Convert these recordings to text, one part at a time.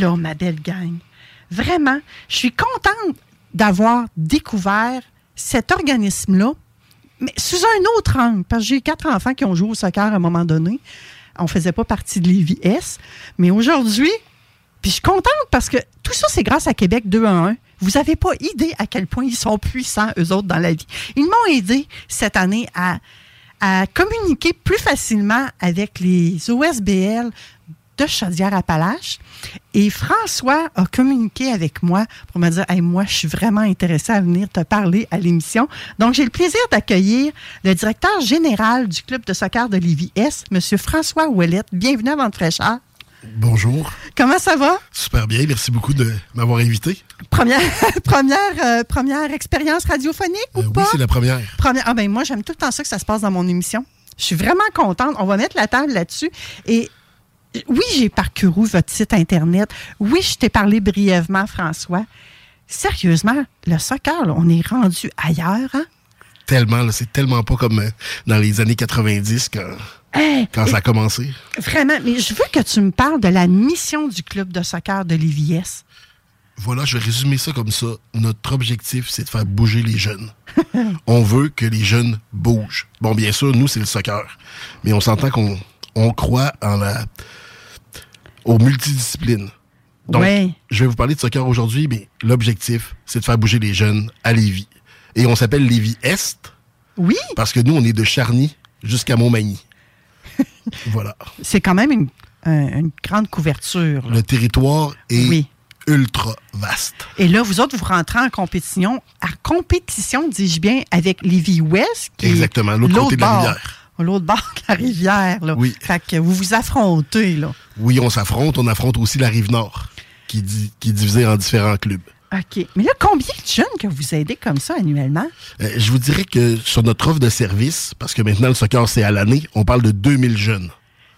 Là, ma belle gang, vraiment, je suis contente d'avoir découvert cet organisme-là, mais sous un autre angle, parce que j'ai quatre enfants qui ont joué au soccer à un moment donné. On ne faisait pas partie de l'IVS, mais aujourd'hui, puis je suis contente parce que tout ça, c'est grâce à Québec 2 à 1. Vous n'avez pas idée à quel point ils sont puissants, eux autres, dans la vie. Ils m'ont aidé cette année à, à communiquer plus facilement avec les OSBL de Chaudière-Appalaches. Et François a communiqué avec moi pour me dire hey, Moi, je suis vraiment intéressé à venir te parler à l'émission. Donc, j'ai le plaisir d'accueillir le directeur général du club de soccer de l'IVS, M. François Ouellette. Bienvenue à Vente fraîcheur. Bonjour. Comment ça va? Super bien. Merci beaucoup de m'avoir invité. Première, première, euh, première expérience radiophonique ou Euh, pas? oui, c'est la première. Première. Ah ben moi, j'aime tout le temps ça que ça se passe dans mon émission. Je suis vraiment contente. On va mettre la table là-dessus. Et oui, j'ai parcouru votre site Internet. Oui, je t'ai parlé brièvement, François. Sérieusement, le soccer, là, on est rendu ailleurs, hein? Tellement, là, c'est tellement pas comme euh, dans les années 90 quand, Hey, quand ça a commencé. Vraiment, mais je veux que tu me parles de la mission du club de soccer de l'IVS. Voilà, je vais résumer ça comme ça. Notre objectif, c'est de faire bouger les jeunes. on veut que les jeunes bougent. Bon, bien sûr, nous, c'est le soccer. Mais on s'entend qu'on on croit en la, aux multidisciplines. Donc, Ouais. je vais vous parler de soccer aujourd'hui, mais l'objectif, c'est de faire bouger les jeunes à Lévis. Et on s'appelle Lévis Est Oui, parce que nous, on est de Charny jusqu'à Montmagny. voilà. c'est quand même une, un- une grande couverture. là. Le territoire est Oui. ultra vaste. Et là, vous autres, vous rentrez en compétition, en compétition, dis-je bien, avec Lévis Ouest. Exactement, l'autre côté de la rivière. L'autre bord de la rivière, là. Oui. Fait que vous vous affrontez, là. Oui, on s'affronte. On affronte aussi la rive nord, qui, est di- qui est divisée en différents clubs. OK. Mais là, combien de jeunes que vous aidez comme ça annuellement? Euh, je vous dirais que sur notre offre de service, parce que maintenant le soccer c'est à l'année, on parle de 2000 jeunes.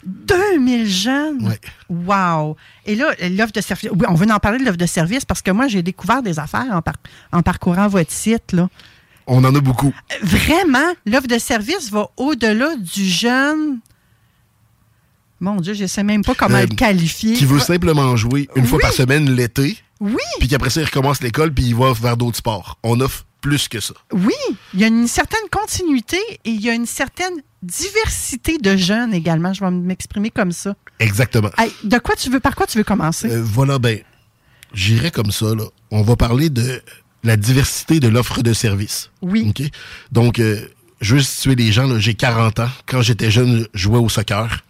2000 jeunes? Ouais. Wow! Et là, l'offre de service. Oui, on veut en parler de l'offre de service parce que moi, j'ai découvert des affaires en, par- en parcourant votre site, là. On en a beaucoup. Vraiment, l'offre de service va au-delà du jeune? Mon Dieu, je ne sais même pas comment Euh, le qualifier. Qui veut simplement jouer une fois par semaine l'été, Oui, puis qu'après ça, il recommence l'école, puis il va vers d'autres sports. On offre plus que ça. oui, il y a une certaine continuité et il y a une certaine diversité de jeunes également. Je vais m'exprimer comme ça. Exactement. Hey, de quoi tu veux, par quoi tu veux commencer? Euh, voilà, ben, j'irai comme ça, là. On va parler de la diversité de l'offre de service. Oui. OK? Donc, euh, je veux situer les gens, j'ai 40 ans. Quand j'étais jeune, je jouais au soccer.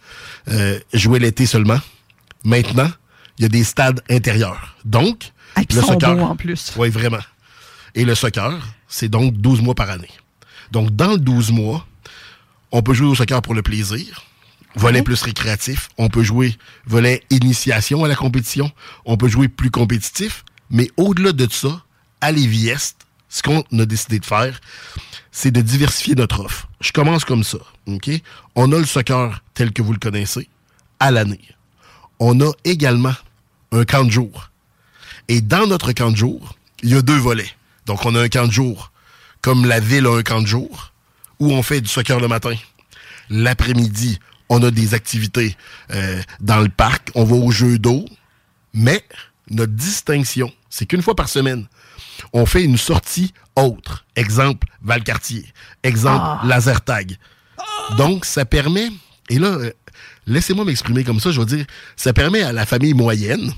Euh, je jouais l'été seulement. Maintenant, il y a des stades intérieurs. Donc, Ah, le sont soccer. beaux en plus. Oui, vraiment. Et le soccer, c'est donc 12 mois par année. Donc, dans le 12 mois, on peut jouer au soccer pour le plaisir, volet Ouais. plus récréatif. On peut jouer volet initiation à la compétition. On peut jouer plus compétitif. Mais au-delà de ça, à Lévis-Est, ce qu'on a décidé de faire, c'est de diversifier notre offre. Je commence comme ça. On a le soccer tel que vous le connaissez à l'année. On a également un camp de jour. Et dans notre camp de jour, il y a deux volets. Donc, on a un camp de jour, comme la ville a un camp de jour, où on fait du soccer le matin. L'après-midi, on a des activités euh, dans le parc, on va au jeu d'eau. Mais notre distinction, c'est qu'une fois par semaine, on fait une sortie autre. Exemple, Valcartier. Exemple, Lasertag. Donc, ça permet Et là, euh, laissez-moi m'exprimer comme ça. Je veux dire, ça permet à la famille moyenne,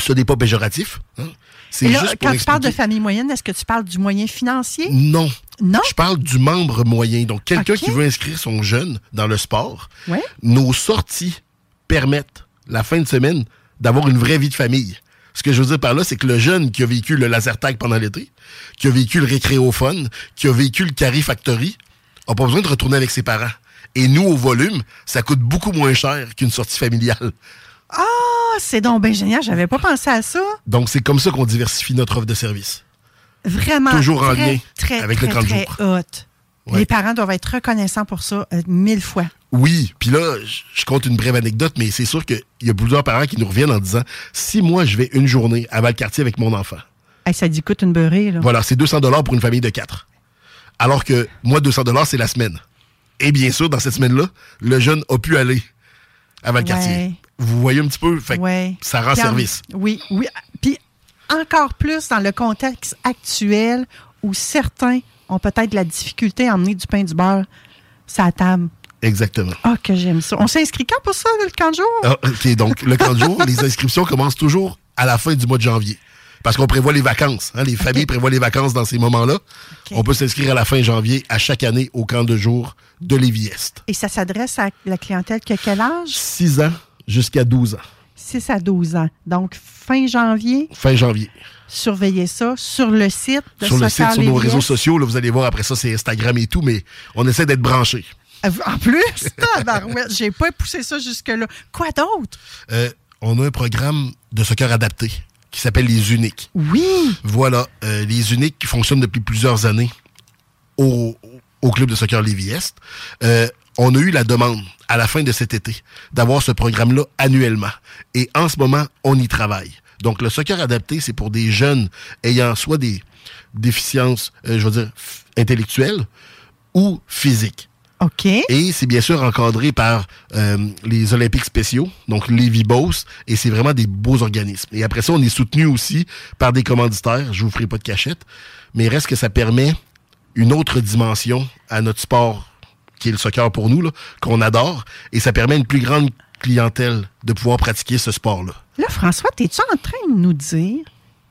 ce n'est pas péjoratif. hein, c'est juste pour quand tu parles de famille moyenne, est-ce que tu parles du moyen financier? Non. Non? Je parle du membre moyen. Donc, quelqu'un qui veut inscrire son jeune dans le sport. Ouais. Nos sorties permettent, la fin de semaine, d'avoir une vraie vie de famille. Ce que je veux dire par là, c'est que le jeune qui a vécu le laser tag pendant l'été, qui a vécu le récréophone, qui a vécu le Carry Factory, a pas besoin de retourner avec ses parents. Et nous, au volume, ça coûte beaucoup moins cher qu'une sortie familiale. Ah, c'est donc bien génial. J'avais pas pensé à ça. Donc, c'est comme ça qu'on diversifie notre offre de service. Vraiment. Toujours en très, lien très, avec le très, 30 très jours. hot. Ouais. Les parents doivent être reconnaissants pour ça euh, mille fois. Oui, puis là, je- compte une brève anecdote, mais c'est sûr qu'il y a plusieurs parents qui nous reviennent en disant si moi je vais une journée à Valcartier avec mon enfant, Hey, ça dit coûte une beurrée, là. voilà, c'est 200 dollars pour une famille de quatre. Alors que moi, 200 dollars, c'est la semaine. Et bien sûr, dans cette semaine-là, le jeune a pu aller à Valcartier. Ouais. Vous voyez un petit peu, fait que Ouais. ça rend en- service. Oui, oui. Puis encore plus dans le contexte actuel où certains ont peut-être de la difficulté à emmener du pain du beurre sur la table. Exactement. Ah, que j'aime ça. On s'inscrit quand pour ça, le camp de jour? Ah, OK, donc le camp de jour, les inscriptions commencent toujours à la fin du mois de janvier. Parce qu'on prévoit les vacances. hein, les familles prévoient les vacances dans ces moments-là. On peut s'inscrire à la fin janvier à chaque année au camp de jour de Lévis-Est. Et ça s'adresse à la clientèle qui a quel âge? 6 ans jusqu'à 12 ans. 6 à 12 ans. Donc, fin janvier, Fin janvier. surveillez ça sur le site de sur le site, sur nos réseaux sociaux, là, vous allez voir après ça, c'est Instagram et tout, mais on essaie d'être branchés. Euh, En plus, j'ai pas poussé ça jusque-là. Quoi d'autre? Euh, on a un programme de soccer adapté qui s'appelle Les Uniques. Oui. Voilà, euh, les uniques qui fonctionnent depuis plusieurs années au, au club de soccer Lévis-Est. Euh, on a eu la demande à la fin de cet été d'avoir ce programme-là annuellement. Et en ce moment, on y travaille. Donc, le soccer adapté, c'est pour des jeunes ayant soit des déficiences, euh, je veux dire, intellectuelles ou physiques. OK. Et c'est bien sûr encadré par euh, les Olympiques spéciaux, donc les Vibos, et c'est vraiment des beaux organismes. Et après ça, on est soutenu aussi par des commanditaires, je vous ferai pas de cachette, mais reste que ça permet une autre dimension à notre sport, qui est le soccer pour nous, qu'on adore, et ça permet une plus grande clientèle de pouvoir pratiquer ce sport-là. Là, François, es-tu en train de nous dire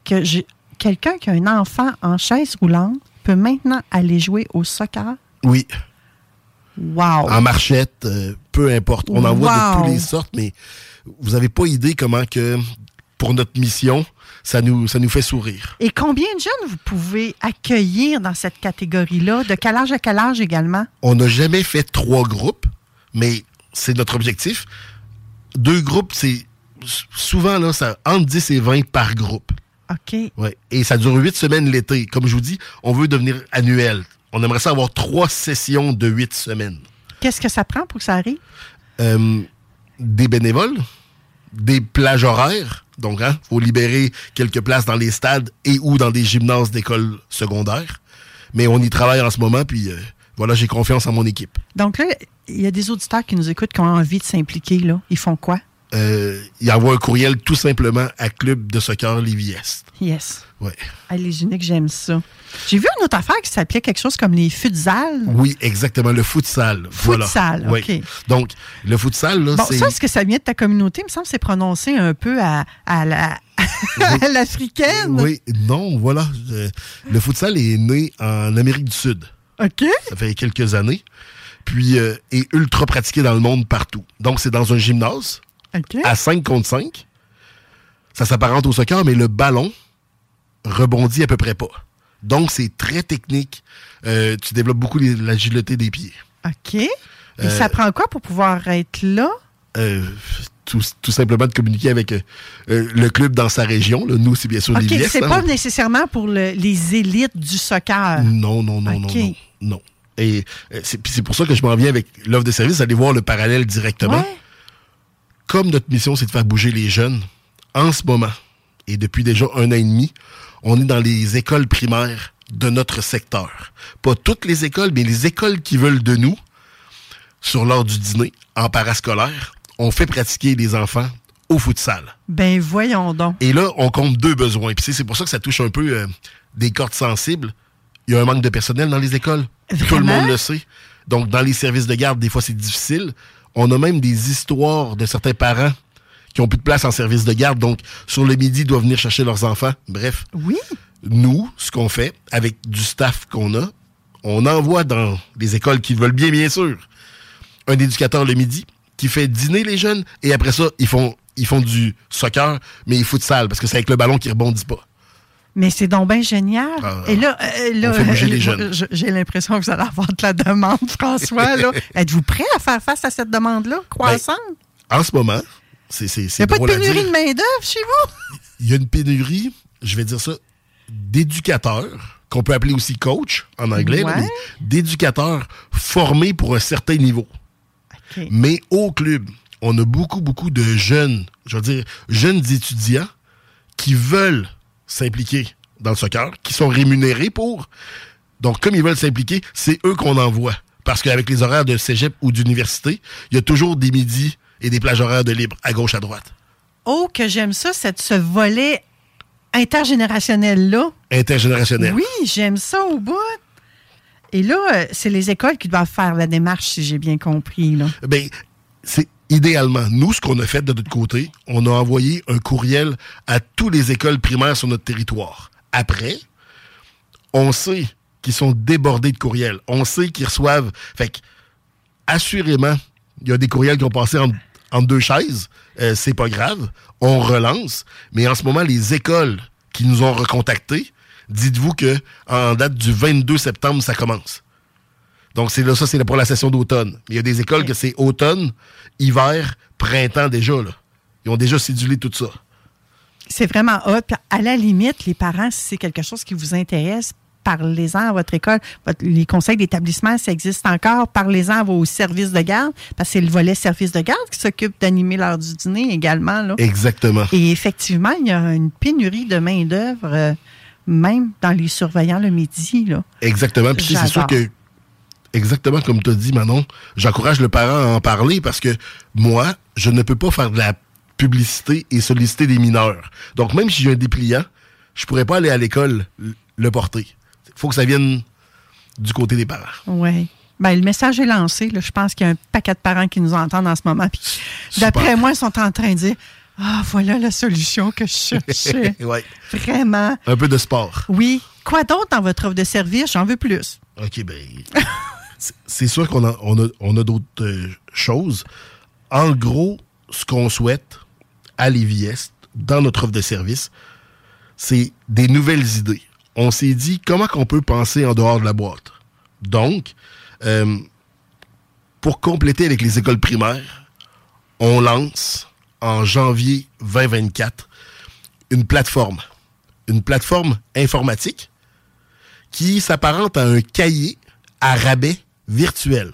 que j'ai- quelqu'un qui a un enfant en chaise roulante peut maintenant aller jouer au soccer? Oui, Wow! en marchette, euh, peu importe. On en voit de toutes les sortes, mais vous avez pas idée comment que, pour notre mission, ça nous, ça nous fait sourire. Et combien de jeunes vous pouvez accueillir dans cette catégorie-là? De quel âge à quel âge également? On n'a jamais fait trois groupes, mais c'est notre objectif. Deux groupes, c'est souvent là, ça, entre 10 et 20 par groupe. OK. Ouais. Et ça dure huit semaines l'été. Comme je vous dis, on veut devenir annuel. On aimerait ça avoir trois sessions de huit semaines. Qu'est-ce que ça prend pour que ça arrive? Euh, des bénévoles, des plages horaires. Donc, il faut libérer quelques places dans les stades et ou dans des gymnases d'écoles secondaires. Mais on y travaille en ce moment, puis euh, voilà, j'ai confiance en mon équipe. Donc là, il y a des auditeurs qui nous écoutent qui ont envie de s'impliquer. là. Ils font quoi? Euh, il envoie un courriel tout simplement à Club de soccer Lévis-Est. Yes. Ouais. Ah, les uniques, j'aime ça. J'ai vu une autre affaire qui s'appelait quelque chose comme les futsal. Oui, exactement, le futsal. Voilà. Futsal, Oui. OK. Donc, le futsal, là, Bon, c'est... ça, est-ce que ça vient de ta communauté? Il me semble que c'est prononcé un peu à, à la à l'africaine. Oui, non, voilà. Euh, le futsal est né en Amérique du Sud. OK. Ça fait quelques années. Puis, euh, est ultra pratiqué dans le monde partout. Donc, c'est dans un gymnase, À 5 contre 5. Ça s'apparente au soccer, mais le ballon rebondit à peu près pas. Donc, c'est très technique. Euh, tu développes beaucoup l'agilité des pieds. OK. Et Euh, ça prend quoi pour pouvoir être là? Euh, tout, tout simplement de communiquer avec euh, le club dans sa région. là. Nous, c'est bien sûr OK. les Liesses, C'est hein. pas nécessairement pour le- les élites du soccer. Non, non, non, non, non, non. Et euh, c'est puis c'est pour ça que je m'en viens avec l'offre de service, allez voir le parallèle directement. Ouais. Comme notre mission, c'est de faire bouger les jeunes, en ce moment, et depuis déjà un an et demi, on est dans les écoles primaires de notre secteur. Pas toutes les écoles, mais les écoles qui veulent de nous, sur l'heure du dîner, en parascolaire, on fait pratiquer les enfants au futsal. Ben voyons donc. Et là, on compte deux besoins. Puis c'est- pour ça que ça touche un peu euh, des cordes sensibles. Il y a un manque de personnel dans les écoles. Tout le monde le sait. Donc, dans les services de garde, des fois, c'est difficile. On a même des histoires de certains parents qui ont plus de place en service de garde, donc sur le midi, doivent venir chercher leurs enfants. Bref. Oui. Nous, ce qu'on fait avec du staff qu'on a, on envoie dans les écoles qui veulent bien, bien sûr, un éducateur le midi qui fait dîner les jeunes et après ça, ils font, ils font du soccer, mais ils foutent sale parce que c'est avec le ballon qui rebondit pas. Mais c'est donc bien génial. Ah, Et là, euh, là euh, j'ai l'impression que vous allez avoir de la demande, François. Êtes-vous prêt à faire face à cette demande-là, croissante? En ce moment, c'est c'est Il n'y a pas de pénurie de main-d'œuvre chez vous? Il y a une pénurie, je vais dire ça, d'éducateurs, qu'on peut appeler aussi coach en anglais, Ouais. d'éducateurs formés pour un certain niveau. Mais au club, on a beaucoup, beaucoup de jeunes, je veux dire, jeunes étudiants qui veulent s'impliquer dans le soccer, qui sont rémunérés pour. Donc, comme ils veulent s'impliquer, c'est eux qu'on envoie. Parce qu'avec les horaires de cégep ou d'université, il y a toujours des midis et des plages horaires de libre à gauche, à droite. Oh, que j'aime ça, cette, ce volet intergénérationnel-là. Intergénérationnel. Oui, j'aime ça au bout. Et là, euh, c'est les écoles qui doivent faire la démarche, si j'ai bien compris. Là. Ben, c'est idéalement. Nous, ce qu'on a fait de notre côté, on a envoyé un courriel à toutes les écoles primaires sur notre territoire. Après, on sait qu'ils sont débordés de courriels. On sait qu'ils reçoivent. Fait que, assurément, il y a des courriels qui ont passé en, deux chaises. Euh, c'est pas grave. On relance. Mais en ce moment, les écoles qui nous ont recontactés, dites-vous que en date du 22 septembre, ça commence. Donc, c'est là, ça, c'est pour la session d'automne. Il y a des écoles que c'est automne, hiver, printemps déjà, là. Ils ont déjà cédulé tout ça. C'est vraiment hot. Puis à la limite, les parents, si c'est quelque chose qui vous intéresse, parlez-en à votre école. Votre- les conseils d'établissement, ça existe encore. Parlez-en à vos services de garde, parce que c'est le volet service de garde qui s'occupe d'animer l'heure du dîner également. Là. Exactement. Et effectivement, il y a une pénurie de main-d'œuvre, euh, même dans les surveillants le midi. Là. Exactement. Puis c'est sûr que, exactement comme tu as dit, Manon, j'encourage le parent à en parler parce que moi, je ne peux pas faire de la publicité et solliciter des mineurs. Donc, même si j'ai un dépliant, je pourrais pas aller à l'école le porter. Il faut que ça vienne du côté des parents. Oui. Ben, le message est lancé. là. Je pense qu'il y a un paquet de parents qui nous entendent en ce moment. D'après moi, ils sont en train de dire Ah, voilà la solution que je cherchais. ouais. Vraiment. Un peu de sport. Oui. Quoi d'autre dans votre offre de service? J'en veux plus. OK, ben. c'est- sûr qu'on a, on a, on a d'autres euh, choses. En gros, ce qu'on souhaite à Lévis-Est, dans notre offre de service, c'est des nouvelles idées. On s'est dit comment qu'on peut penser en dehors de la boîte? Donc, euh, pour compléter avec les écoles primaires, on lance en janvier 2024 une plateforme. Une plateforme informatique qui s'apparente à un cahier à rabais virtuel.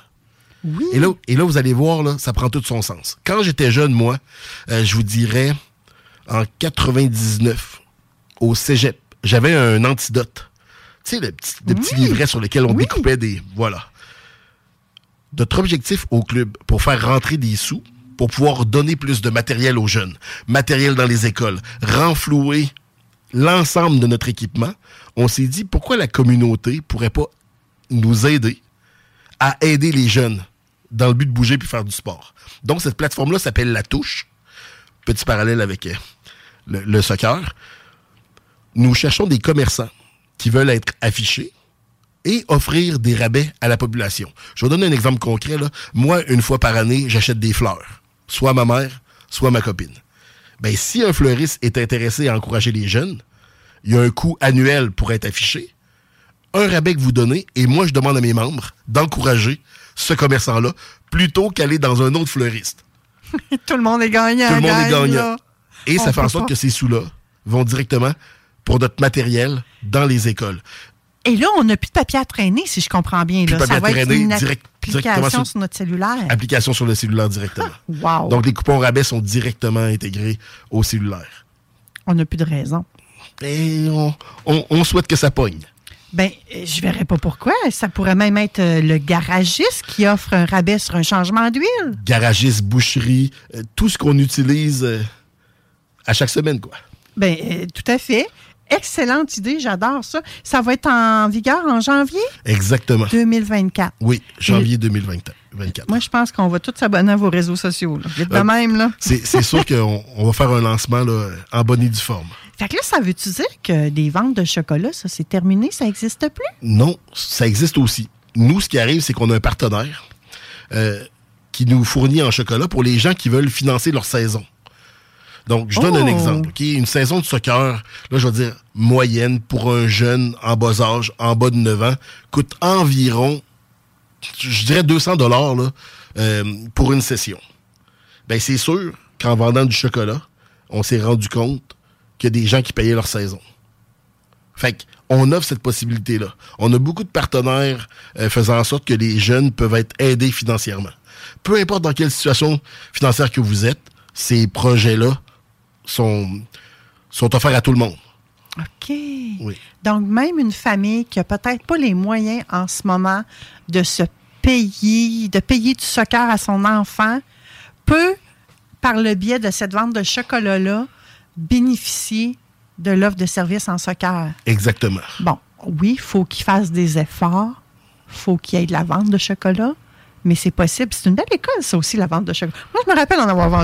Oui. Et là, et là, vous allez voir, là, ça prend tout son sens. Quand j'étais jeune, moi, euh, je vous dirais, en 99, au cégep, j'avais un antidote. Tu sais, le petit, le petit Oui. livret sur lequel on Oui. découpait des... Voilà. Notre objectif au club, pour faire rentrer des sous, pour pouvoir donner plus de matériel aux jeunes, matériel dans les écoles, renflouer l'ensemble de notre équipement, on s'est dit pourquoi la communauté pourrait pas nous aider à aider les jeunes dans le but de bouger puis faire du sport. Donc cette plateforme-là s'appelle La Touche. Petit parallèle avec euh, le, soccer. Nous cherchons des commerçants qui veulent être affichés et offrir des rabais à la population. Je vais vous donner un exemple concret. Là. Moi, une fois par année, j'achète des fleurs. Soit ma mère, soit ma copine. Ben, si un fleuriste est intéressé à encourager les jeunes, il y a un coût annuel pour être affiché, un rabais que vous donnez, et moi, je demande à mes membres d'encourager ce commerçant-là plutôt qu'aller dans un autre fleuriste. Tout le monde est gagnant. Tout le monde est gagnant. là. Et On ça fait en sorte pas. que ces sous-là vont directement pour notre matériel dans les écoles. Et là, on n'a plus de papier à traîner, si je comprends bien. Plus Là. de papier Ça va à être traîner, une direct- directement application sur- sur notre cellulaire. Application sur le cellulaire directement. Wow. Donc, les coupons rabais sont directement intégrés au cellulaire. on n'a plus de raison. Et on, on- on souhaite que ça pogne. Ben, euh, je verrais pas pourquoi. Ça pourrait même être euh, le garagiste qui offre un rabais sur un changement d'huile. Garagiste, boucherie, euh, tout ce qu'on utilise euh, à chaque semaine, quoi. Ben, euh, tout à fait. Excellente idée, j'adore ça. Ça va être en vigueur en janvier? Exactement. 2024. Oui, janvier 2024. Moi, je pense qu'on va tous s'abonner à vos réseaux sociaux. Là. Vite de Euh, même, là. C'est c'est sûr qu'on on va faire un lancement là, en bonne et due forme. Fait que là, ça veut-tu dire que des ventes de chocolat, ça, c'est terminé, ça n'existe plus? Non, ça existe aussi. Nous, ce qui arrive, c'est qu'on a un partenaire euh, qui nous fournit en chocolat pour les gens qui veulent financer leur saison. Donc, je donne un Oh! exemple. Une saison de soccer, là, je vais dire moyenne pour un jeune en bas âge, en bas de 9 ans, coûte environ, je dirais 200 dollars pour une session. Ben, c'est sûr qu'en vendant du chocolat, on s'est rendu compte qu'il y a des gens qui payaient leur saison. Fait qu'on offre cette possibilité-là. On a beaucoup de partenaires euh, faisant en sorte que les jeunes peuvent être aidés financièrement. Peu importe dans quelle situation financière que vous êtes, ces projets-là sont, sont offerts à tout le monde. OK. Oui. Donc, même une famille qui a peut-être pas les moyens en ce moment de se payer, de payer du soccer à son enfant, peut, par le biais de cette vente de chocolat-là, bénéficier de l'offre de service en soccer. Exactement. Bon, oui, il faut qu'il fasse des efforts, faut qu'il y ait de la vente de chocolat, mais c'est possible. C'est une belle école, ça aussi, la vente de chocolat. Moi, je me rappelle en avoir vendu.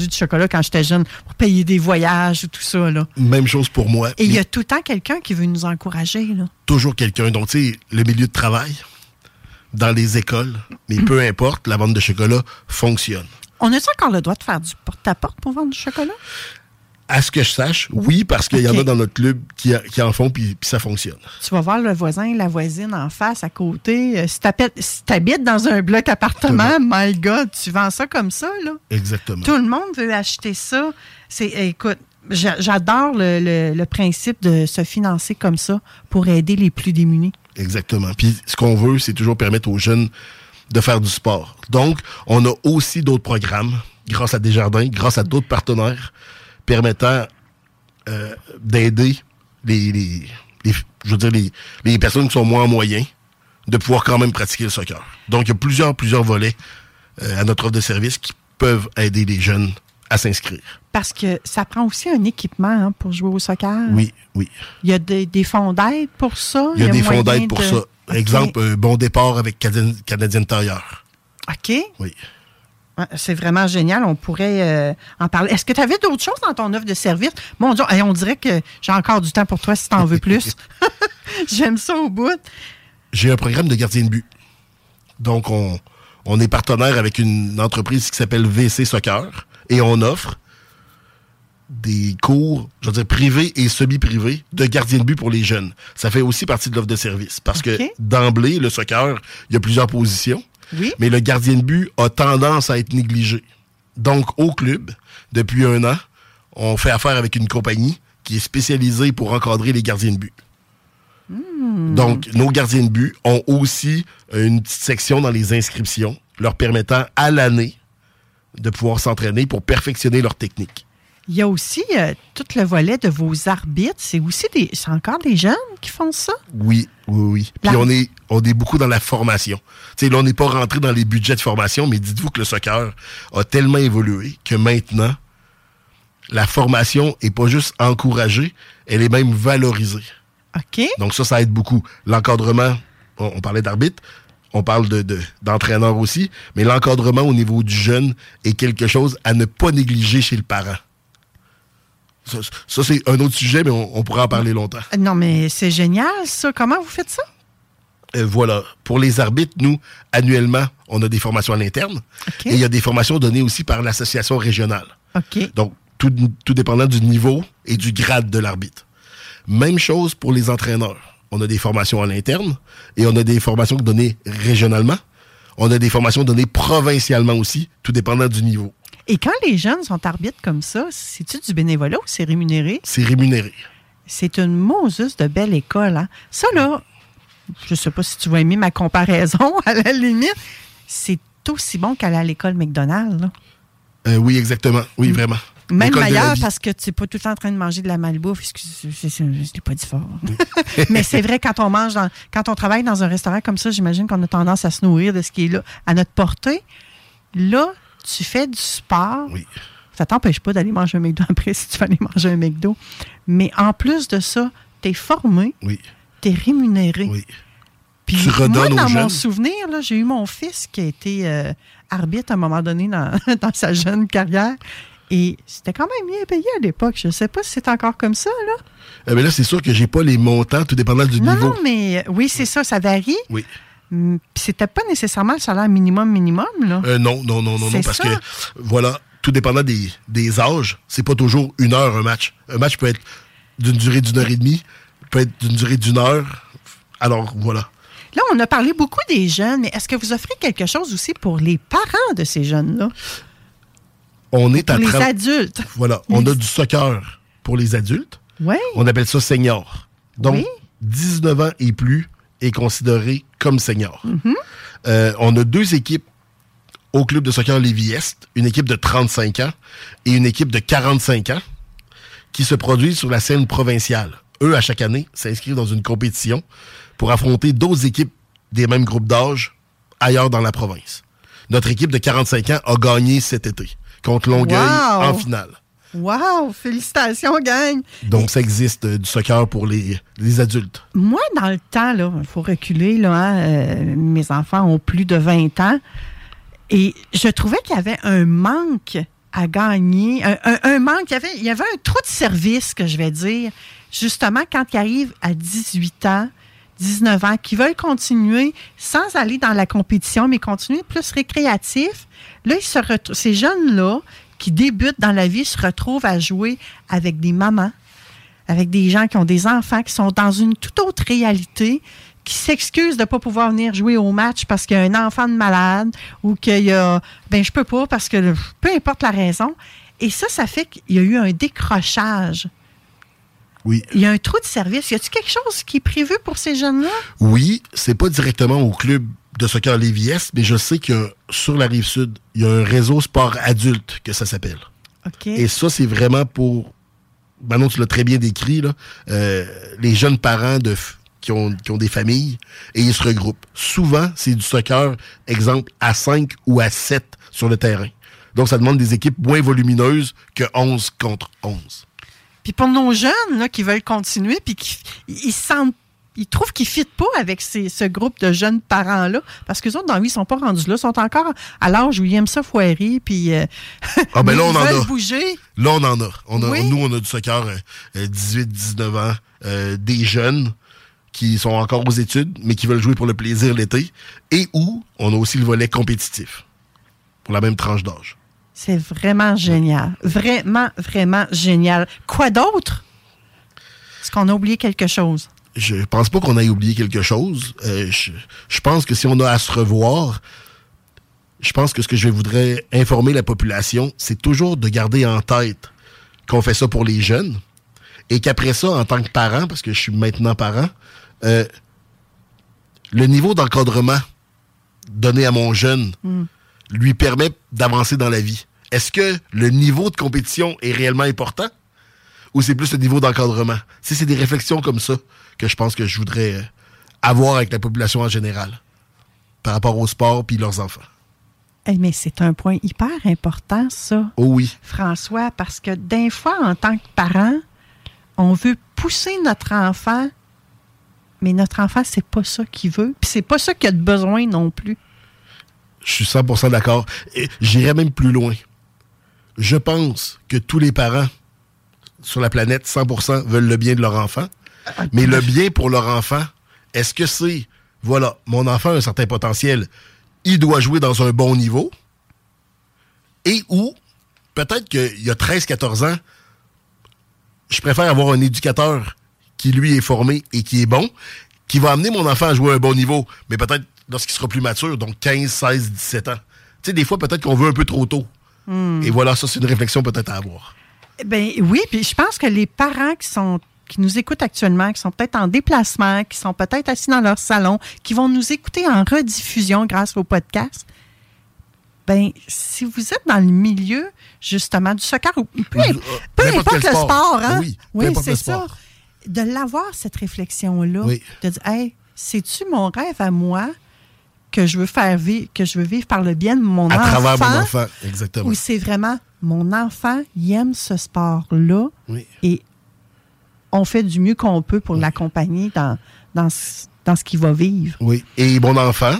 Du chocolat quand j'étais jeune pour payer des voyages ou tout ça. Là. Même chose pour moi. Et il y a tout le temps quelqu'un qui veut nous encourager. Là. toujours quelqu'un. Donc, tu sais, le milieu de travail, dans les écoles, mais peu importe, la vente de chocolat fonctionne. On a-tu encore le droit de faire du porte-à-porte pour vendre du chocolat? À ce que je sache, oui, parce qu'il y en a dans notre club qui, qui en font, puis puis ça fonctionne. Tu vas voir le voisin, la voisine en face, à côté. Euh, Si si t'habites dans un bloc appartement, my God, tu vends ça comme ça, là. Exactement. Tout le monde veut acheter ça. C'est, écoute, j'a- j'adore le, le- le principe de se financer comme ça pour aider les plus démunis. Exactement. Puis ce qu'on veut, c'est toujours permettre aux jeunes de faire du sport. Donc, on a aussi d'autres programmes, grâce à Desjardins, grâce à d'autres partenaires, permettant euh, d'aider les, les, les- je veux dire, les, les personnes qui sont moins en moyen de pouvoir quand même pratiquer le soccer. Donc, il y a plusieurs, plusieurs volets euh, à notre offre de service qui peuvent aider les jeunes à s'inscrire. Parce que ça prend aussi un équipement hein, pour jouer au soccer. Oui, oui. Il y a des, des fonds d'aide pour ça? Il y a des fonds d'aide pour de- ça. OK. Exemple, un bon départ avec Canadien, Canadien Tailleur. OK. Oui. C'est vraiment génial. On pourrait euh, en parler. Est-ce que tu avais d'autres choses dans ton offre de service? Mon Dieu, hey, on dirait que j'ai encore du temps pour toi si tu en veux plus. J'aime ça au bout. j'ai un programme de gardien de but. Donc, on, on est partenaire avec une entreprise qui s'appelle VC Soccer et on offre des cours, je veux dire, privés et semi-privés de gardien de but pour les jeunes. Ça fait aussi partie de l'offre de service parce que d'emblée, le soccer, il y a plusieurs positions, Oui. mais le gardien de but a tendance à être négligé. Donc, au club, depuis un an, on fait affaire avec une compagnie qui est spécialisée pour encadrer les gardiens de but. Donc, nos gardiens de but ont aussi une petite section dans les inscriptions leur permettant à l'année de pouvoir s'entraîner pour perfectionner leur technique. Il y a aussi euh, tout le volet de vos arbitres. C'est aussi des. C'est encore des jeunes qui font ça? Oui, oui, oui. Puis La- on est, on est beaucoup dans la formation. Sais, là, on n'est pas rentré dans les budgets de formation, mais dites-vous que le soccer a tellement évolué que maintenant, la formation est pas juste encouragée, elle est même valorisée. OK. Donc ça, ça aide beaucoup. L'encadrement, on, on parlait d'arbitre, on parle de, de- d'entraîneur aussi, mais l'encadrement au niveau du jeune est quelque chose à ne pas négliger chez le parent. Ça, ça, c'est un autre sujet, mais on, on pourra en parler longtemps. Non, mais c'est génial, ça. Comment vous faites ça? Euh, voilà. Pour les arbitres, nous, annuellement, on a des formations à l'interne. Et il y a des formations données aussi par l'association régionale. OK. Donc, tout, tout dépendant du niveau et du grade de l'arbitre. Même chose pour les entraîneurs. On a des formations à l'interne et on a des formations données régionalement. On a des formations données provincialement aussi, tout dépendant du niveau. Et quand les jeunes sont arbitres comme ça, c'est-tu du bénévolat ou c'est rémunéré? C'est rémunéré. C'est une Moses de belle école. Hein? Ça, là, je sais pas si tu vas aimer ma comparaison, à la limite, c'est aussi bon qu'aller à l'école McDonald's. Euh, oui, exactement. Oui, vraiment. Même meilleur parce que tu n'es pas tout le temps en train de manger de la malbouffe. Excuse, je ne l'ai pas dit fort. Mais c'est vrai, quand on mange, dans, quand on travaille dans un restaurant comme ça, j'imagine qu'on a tendance à se nourrir de ce qui est là, à notre portée. Là, tu fais du sport. Oui. Ça t'empêche pas d'aller manger un McDo après si tu veux aller manger un McDo. Mais en plus de ça, tu es formé, Oui, tu es rémunéré. oui. Puis Tu redonnes moi, dans mon souvenir, j'ai eu mon fils qui a été euh, arbitre à un moment donné dans, dans sa jeune carrière. Et c'était quand même bien payé à l'époque. Je ne sais pas si c'est encore comme ça, là. Euh, mais là, c'est sûr que j'ai pas les montants, tout dépendant du Non, niveau. non, mais euh, oui, c'est ça, ça varie. Oui. Hum, c'était pas nécessairement le salaire minimum, minimum, là. Euh, non, non, non, non, non, parce ça. que, voilà, tout dépendant des, des âges, c'est pas toujours une heure un match. Un match peut être d'une durée d'une heure et demie, peut être d'une durée d'une heure. Alors, voilà. Là, on a parlé beaucoup des jeunes, mais est-ce que vous offrez quelque chose aussi pour les parents de ces jeunes-là? On est Pour à les 30 adultes? Voilà, on a du soccer pour les adultes. Oui. On appelle ça senior. Donc, Oui. 19 ans et plus est considéré comme senior. Mm-hmm. Euh, on a deux équipes au club de soccer Lévis-Est, une équipe de 35 ans et une équipe de 45 ans qui se produisent sur la scène provinciale. Eux, à chaque année, s'inscrivent dans une compétition pour affronter d'autres équipes des mêmes groupes d'âge ailleurs dans la province. Notre équipe de 45 ans a gagné cet été contre Longueuil Wow! en finale. Wow! Félicitations, gang! Donc, ça existe euh, du soccer pour les, les adultes. Moi, dans le temps, là, il faut reculer, là, hein, euh, mes enfants ont plus de 20 ans. Et je trouvais qu'il y avait un manque à gagner, un, un- un manque, il y, avait, il y avait un trou de service, que je vais dire, justement, quand ils arrivent à 18 ans, 19 ans, qui veulent continuer sans aller dans la compétition, mais continuer plus récréatif. Là, ils se ces jeunes-là, qui débutent dans la vie, se retrouvent à jouer avec des mamans, avec des gens qui ont des enfants, qui sont dans une toute autre réalité, qui s'excusent de ne pas pouvoir venir jouer au match parce qu'il y a un enfant de malade ou qu'il y a ben je peux pas parce que peu importe la raison. Et ça, ça fait qu'il y a eu un décrochage. Oui. Il y a un trou de service. Y a-t-il quelque chose qui est prévu pour ces jeunes-là? Oui, c'est pas directement au club de soccer Lévis-Est, mais je sais que sur la rive sud, il y a un réseau sport adulte que ça s'appelle. Et ça, c'est vraiment pour. Manon, tu l'as très bien décrit, là, euh, les jeunes parents de, qui, ont, qui ont des familles et ils se regroupent. Souvent, c'est du soccer, exemple, à 5 ou à 7 sur le terrain. Donc, ça demande des équipes moins volumineuses que 11 contre 11. Puis pour nos jeunes là, qui veulent continuer, puis qui ils ils se sentent. Ils trouvent qu'ils ne fitent pas avec ces- ce groupe de jeunes parents-là, parce que autres, dans vie, ils sont pas rendus là, ils sont encore à l'âge où ils aiment ça foirer, puis euh, Ah, ben là, ils on en veulent a. bouger. Là, on en a. On a Oui. Nous, on a du soccer euh, 18-19 ans, euh, des jeunes qui sont encore aux études, mais qui veulent jouer pour le plaisir l'été, et où on a aussi le volet compétitif, pour la même tranche d'âge. C'est vraiment génial. Vraiment, vraiment génial. Quoi d'autre? Est-ce qu'on a oublié quelque chose? Je pense pas qu'on ait oublié quelque chose. Euh, je, je pense que si on a à se revoir, je pense que ce que je voudrais informer la population, c'est toujours de garder en tête qu'on fait ça pour les jeunes et qu'après ça, en tant que parent, parce que je suis maintenant parent, euh, le niveau d'encadrement donné à mon jeune lui permet d'avancer dans la vie. Est-ce que le niveau de compétition est réellement important ou c'est plus le niveau d'encadrement? Si c'est des réflexions comme ça que je pense que je voudrais avoir avec la population en général par rapport au sport puis leurs enfants. Eh, mais c'est un point hyper important, ça, Oh oui. François, parce que d'un fois, en tant que parent, on veut pousser notre enfant Mais notre enfant, c'est pas ça qu'il veut. Puis c'est pas ça qu'il a de besoin non plus. Je suis 100% d'accord. J'irais même plus loin. Je pense que tous les parents sur la planète, 100%, veulent le bien de leur enfant. Mais le bien pour leur enfant, est-ce que c'est, voilà, mon enfant a un certain potentiel, il doit jouer dans un bon niveau, et ou, peut-être qu'il y a 13-14 ans, je préfère avoir un éducateur qui, lui, est formé et qui est bon, qui va amener mon enfant à jouer à un bon niveau, mais peut-être lorsqu'il sera plus mature, donc 15, 16, 17 ans. Tu sais, des fois, peut-être qu'on veut un peu trop tôt. Et voilà, ça, c'est une réflexion peut-être à avoir. Ben oui, puis je pense que les parents qui sont qui nous écoutent actuellement, qui sont peut-être en déplacement, qui sont peut-être assis dans leur salon, qui vont nous écouter en rediffusion grâce au podcast. Ben, si vous êtes dans le milieu, justement, du soccer, ou peu, euh, importe le sport. sport, hein? Oui, c'est ça. De l'avoir, cette réflexion-là, Oui. de dire, hey, c'est-tu mon rêve à moi que je veux faire vivre, que je veux vivre par le bien de mon À enfant? travers mon enfant, exactement. Ou c'est vraiment mon enfant, il aime ce sport-là Oui. et on fait du mieux qu'on peut pour l'accompagner dans, dans, ce- dans ce qu'il va vivre. Oui. Et mon enfant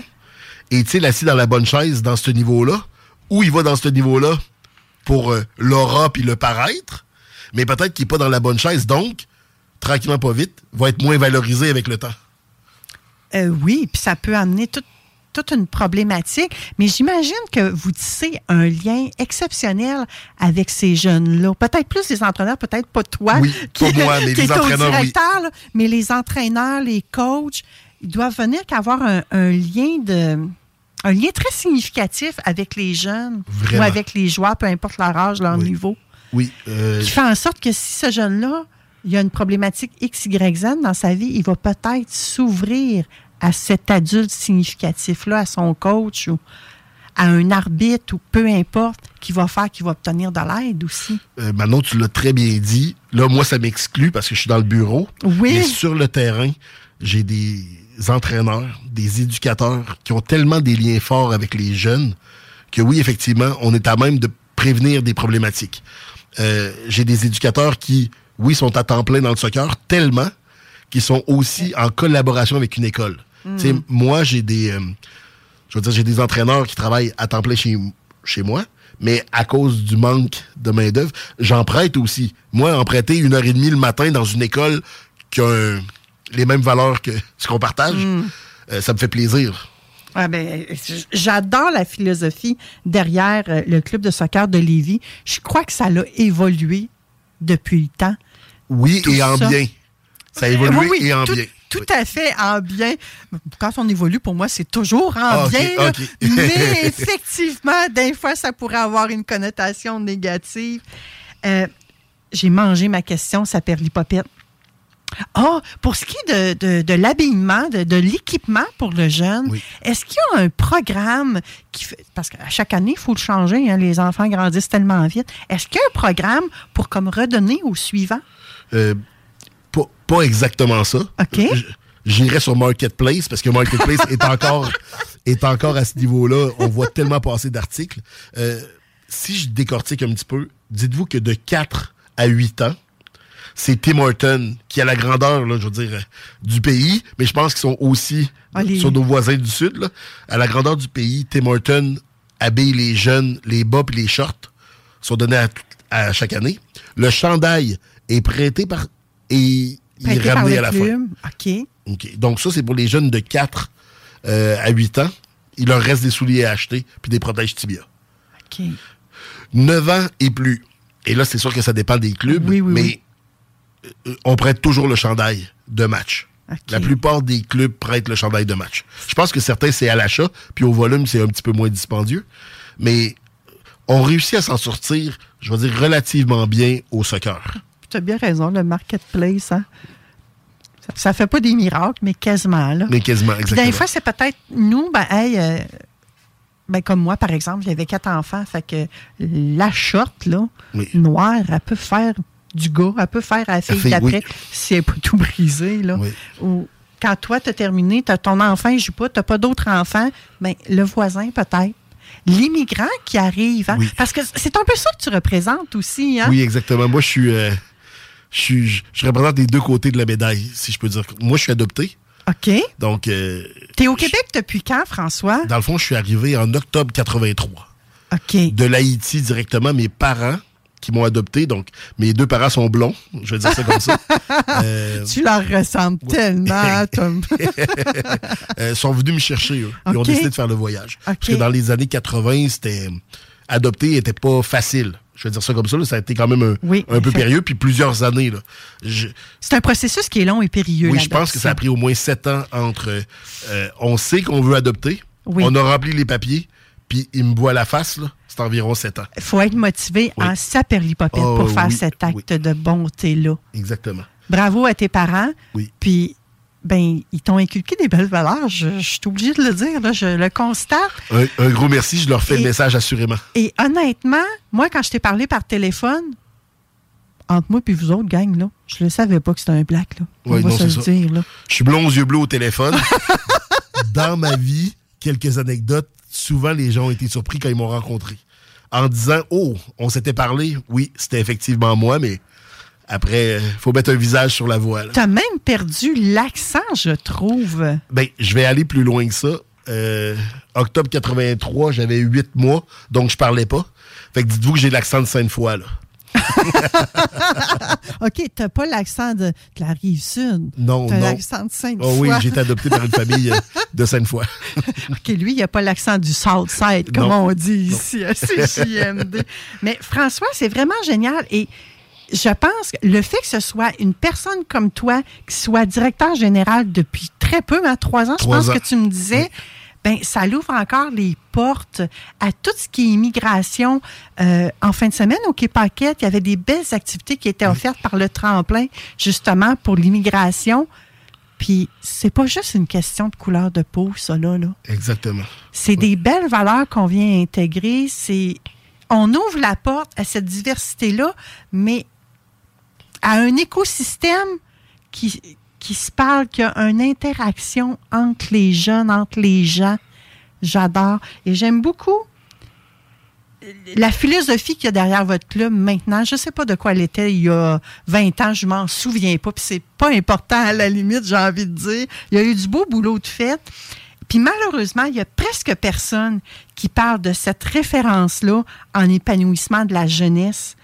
est-il assis dans la bonne chaise dans ce niveau-là? Ou il va dans ce niveau-là pour euh, l'aura puis le paraître? Mais peut-être qu'il n'est pas dans la bonne chaise, donc, tranquillement pas vite, va être moins valorisé avec le temps. Euh, oui, puis ça peut amener toute toute une problématique, mais j'imagine que vous tissez un lien exceptionnel avec ces jeunes-là. Peut-être plus les entraîneurs, peut-être pas toi, Oui, pas moi, mais qui les est au entraîneurs, oui. directeur, là, mais les entraîneurs, les coachs, ils doivent venir qu'avoir un, un lien de un lien très significatif avec les jeunes Vraiment. ou avec les joueurs, peu importe leur âge, leur Oui. niveau, Oui. euh, qui fait en sorte que si ce jeune-là, il y a une problématique X, Y, Z dans sa vie, il va peut-être s'ouvrir à cet adulte significatif-là, à son coach ou à un arbitre ou peu importe, qui va faire qu'il va obtenir de l'aide aussi? euh, Manon, tu l'as très bien dit. Là, moi, ça m'exclut parce que je suis dans le bureau. Oui. Mais sur le terrain, j'ai des entraîneurs, des éducateurs qui ont tellement des liens forts avec les jeunes que oui, effectivement, on est à même de prévenir des problématiques. Euh, j'ai des éducateurs qui, oui, sont à temps plein dans le soccer, tellement qu'ils sont aussi en collaboration avec une école. Moi, j'ai des... euh, je veux dire, j'ai des entraîneurs qui travaillent à temps plein chez, chez moi, mais à cause du manque de main-d'œuvre, j'en prête aussi. Moi, en prêter une heure et demie le matin dans une école qui a un- les mêmes valeurs que ce qu'on partage, euh, ça me fait plaisir. Ah ben, j'adore la philosophie derrière euh, le club de soccer de Lévis. Je crois que ça a évolué depuis le temps. Oui, Tout et en ça. bien. Ça a évolué Oui, oui, et en tout, bien. Tout à fait en bien. Quand on évolue, pour moi, c'est toujours en bien. Mais effectivement, des fois, ça pourrait avoir une connotation négative. Euh, J'ai mangé ma question, ça perd l'hypopète. Ah, pour ce qui est de, de- de l'habillement, de, de l'équipement pour le jeune, Oui. est-ce qu'il y a un programme qui fait. Parce qu'à chaque année, il faut le changer, hein, les enfants grandissent tellement vite. Est-ce qu'il y a un programme pour comme redonner au suivant? Euh, pas, exactement ça. OK. J- J'irais sur Marketplace parce que Marketplace est encore est encore à ce niveau-là. On voit tellement passer d'articles. Euh, si je décortique un petit peu, dites-vous que de 4 à 8 ans, c'est Tim Horton qui a la grandeur, là, je veux dire, du pays, mais je pense qu'ils sont aussi sur nos voisins du Sud. Là. À la grandeur du pays, Tim Horton habille les jeunes, les bas et les shorts sont donnés à, à chaque année. Le chandail est prêté par et à la fin. OK. Donc ça, c'est pour les jeunes de 4 euh, à 8 ans. Il leur reste des souliers à acheter puis des protèges tibia. OK. 9 ans et plus. Et là, c'est sûr que ça dépend des clubs, Oui, oui, mais oui. euh, on prête toujours le chandail de match. La plupart des clubs prêtent le chandail de match. Je pense que certains, c'est à l'achat, puis au volume, c'est un petit peu moins dispendieux. Mais on réussit à s'en sortir, je vais dire, relativement bien au soccer. Tu as bien raison, le marketplace, hein? Ça, ça fait pas des miracles, mais quasiment, là. Mais quasiment, exactement. des fois, c'est peut-être nous, ben, hey, euh, ben, comme moi, par exemple, j'avais quatre enfants, fait que la short, là, Oui. noire, elle peut faire du gars, elle peut faire à la fille d'après, oui. si elle peut tout briser, là. Oui. Ou quand toi, tu as terminé, t'as ton enfant, il joue pas, t'as pas d'autres enfants, ben, le voisin, peut-être. L'immigrant qui arrive, hein? Oui. Parce que c'est un peu ça que tu représentes aussi, hein? Oui, exactement. Moi, je suis, euh, je suis, je- je représente les deux côtés de la médaille, si je peux dire. Moi, je suis adopté. OK. Donc, euh, T'es au Québec depuis quand, François? dans le fond, je suis arrivé en octobre 83. OK. De l'Haïti directement, mes parents qui m'ont adopté. Donc, mes deux parents sont blonds. Je vais dire ça comme ça. Euh, Tu leur ressembles tellement, Tom. euh, sont venus me chercher, eux. Ils ont décidé de faire le voyage. Parce que dans les années 80, c'était. Adopter n'était pas facile. Je vais dire ça comme ça. là. Ça a été quand même un, Oui, un peu fait- périlleux, puis plusieurs années. Là. Je- C'est un processus qui est long et périlleux. oui, je pense que ça a pris au moins sept ans entre. euh, on sait qu'on veut adopter, Oui. on a rempli les papiers, puis il me voit la face, là. C'est environ sept ans. Il faut être motivé Oui. en saperlipopette Oh, pour faire cet acte de bonté-là. Exactement. Bravo à tes parents. Oui. Puis, ben, ils t'ont inculqué des belles valeurs. Je, je suis obligée de le dire, là, je le constate. Un, un gros merci. Je leur fais Et- le message assurément. Et honnêtement, moi, quand je t'ai parlé par téléphone, entre moi et vous autres, gang, là, je ne savais pas que c'était un black. Là. On va se le dire. Là. Je suis blond aux yeux bleus au téléphone. Dans ma vie, quelques anecdotes. Souvent, les gens ont été surpris quand ils m'ont rencontré. En disant Oh, on s'était parlé. Oui, c'était effectivement moi, mais après, il faut mettre un visage sur la voie. Tu as même perdu l'accent, je trouve. Ben, je vais aller plus loin que ça. Euh, octobre 83, j'avais 8 mois, donc je parlais pas. Fait que dites-vous que j'ai l'accent de Sainte-Foy, là. OK, tu pas l'accent de, de la rive sud. Non, as non. l'accent de Sainte-Foy. Oh oui, j'ai été adopté par une famille euh, de Sainte-Foy. OK, lui, il n'a pas l'accent du Southside, comme Non. on dit ici à CJMD. Mais François, c'est vraiment génial. Et je pense que le fait que ce soit une personne comme toi qui soit directeur général depuis très peu, hein, trois ans, Trois je pense ans. que tu me disais, ben, ça l'ouvre encore les portes à tout ce qui est immigration. Euh, en fin de semaine, au Paquette, il y avait des belles activités qui étaient offertes par le tremplin, justement, pour l'immigration. Puis, c'est pas juste une question de couleur de peau, ça, là. là. Exactement. C'est des belles valeurs qu'on vient intégrer. C'est on ouvre la porte à cette diversité-là, mais à un écosystème qui, qui se parle, qui a une interaction entre les jeunes, entre les gens. J'adore. Et j'aime beaucoup la philosophie qu'il y a derrière votre club maintenant. Je ne sais pas de quoi elle était il y a 20 ans, je m'en souviens pas, puis c'est pas important à la limite, j'ai envie de dire. Il y a eu du beau boulot de fait. Puis malheureusement, il y a presque personne qui parle de cette référence-là en épanouissement de la jeunesse.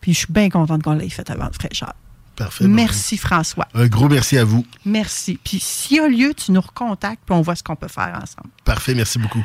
Puis je suis bien contente qu'on l'ait fait avant de fraîcheur. Parfait. Merci François. Un gros merci à vous. Merci. Puis s'il y a lieu, tu nous recontactes, puis on voit ce qu'on peut faire ensemble. Parfait, merci beaucoup.